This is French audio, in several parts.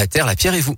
La Terre, la Pierre et vous.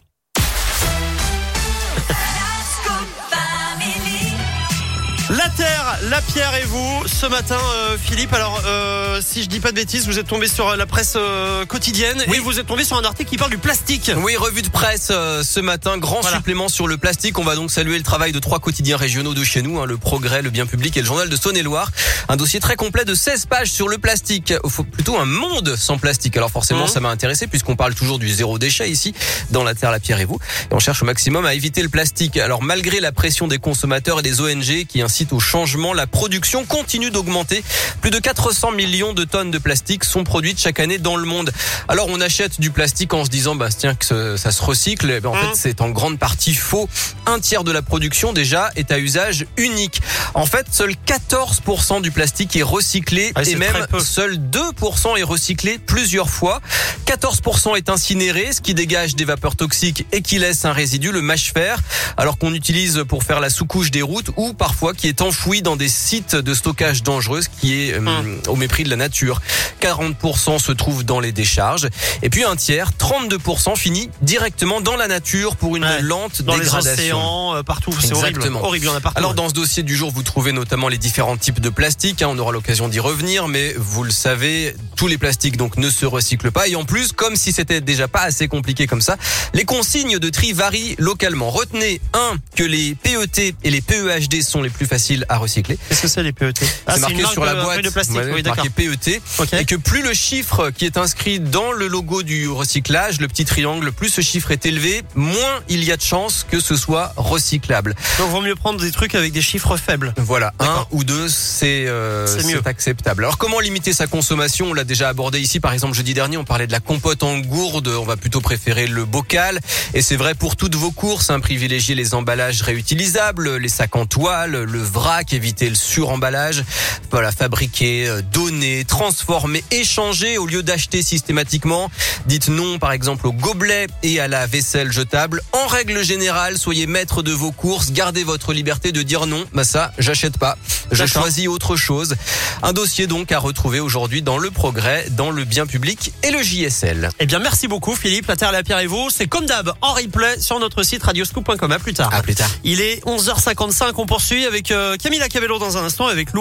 La Terre, la Pierre et vous. Ce matin, euh, Philippe, alors euh, si je dis pas de bêtises, vous êtes tombé sur euh, la presse euh, quotidienne Oui. et vous êtes tombé sur un article qui parle du plastique. Oui, revue de presse euh, ce matin, grand Voilà. supplément sur le plastique. On va donc saluer le travail de trois quotidiens régionaux de chez nous, hein, le Progrès, le Bien Public et le Journal de Saône-et-Loire. Un dossier très complet de 16 pages sur le plastique. Il faut plutôt un monde sans plastique. Alors forcément, Mhm. ça m'a intéressé puisqu'on parle toujours du zéro déchet ici, dans la Terre, la Pierre et vous. Et on cherche au maximum à éviter le plastique. Alors malgré la pression des consommateurs et des ONG qui au changement, la production continue d'augmenter. Plus de 400 millions de tonnes de plastique sont produites chaque année dans le monde. Alors on achète du plastique en se disant bah tiens que ça se recycle. Eh ben, en fait c'est en grande partie faux. Un tiers de la production déjà est à usage unique. En fait seul 14% du plastique est recyclé Ah, et même très peu. seul 2% est recyclé plusieurs fois. 14% est incinéré, ce qui dégage des vapeurs toxiques et qui laisse un résidu, le mâche-fer, alors qu'on utilise pour faire la sous-couche des routes ou parfois qui est enfoui dans des sites de stockage dangereux, ce qui est euh, Hum. au mépris de la nature. 40% se trouve dans les décharges et puis un tiers, 32% finit directement dans la nature pour une Ouais, lente Dans les dégradation. océans, euh, partout, c'est horrible. En partout. Alors dans ce dossier du jour, vous trouvez notamment les différents types de plastique. hein, on aura l'occasion d'y revenir, mais vous le savez, tous les plastiques donc ne se recyclent pas. Et en plus, comme si c'était déjà pas assez compliqué comme ça, les consignes de tri varient localement. Retenez un que les PET et les PEHD sont les plus faciles à recycler. Qu'est-ce que c'est les PET Ah, c'est marqué sur la boîte, de plastique. ouais, oui, d'accord. marqué PET. Et que plus le chiffre qui est inscrit dans le logo du recyclage, le petit triangle, plus ce chiffre est élevé, moins il y a de chances que ce soit recyclable. Donc, vaut mieux prendre des trucs avec des chiffres faibles. Voilà, un ou deux, c'est euh, acceptable. Alors comment limiter sa consommation? On l'a déjà abordé ici, par exemple jeudi dernier, on parlait de la compote en gourde. On va plutôt préférer le bocal, et c'est vrai pour toutes vos courses. Hein, privilégier les emballages réutilisables, les sacs en toile, le vrac, éviter le suremballage. Voilà, fabriquer, euh, donner, transformer, échanger au lieu d'acheter systématiquement. Dites non, par exemple, aux gobelets et à la vaisselle jetable. En règle générale, soyez maître de vos courses. Gardez votre liberté de dire non. Bah ça, j'achète pas. Je choisis autre chose. Un dossier donc à retrouver aujourd'hui dans le Progrès, dans le Bien Public et le JSL. Eh bien, merci beaucoup, Philippe. La Terre, la Pierre et vous. C'est comme d'hab, en replay sur notre site radioscoop.com. À plus tard. À plus tard. Il est 11h55. On poursuit avec Camila Cabello dans un instant avec Lou.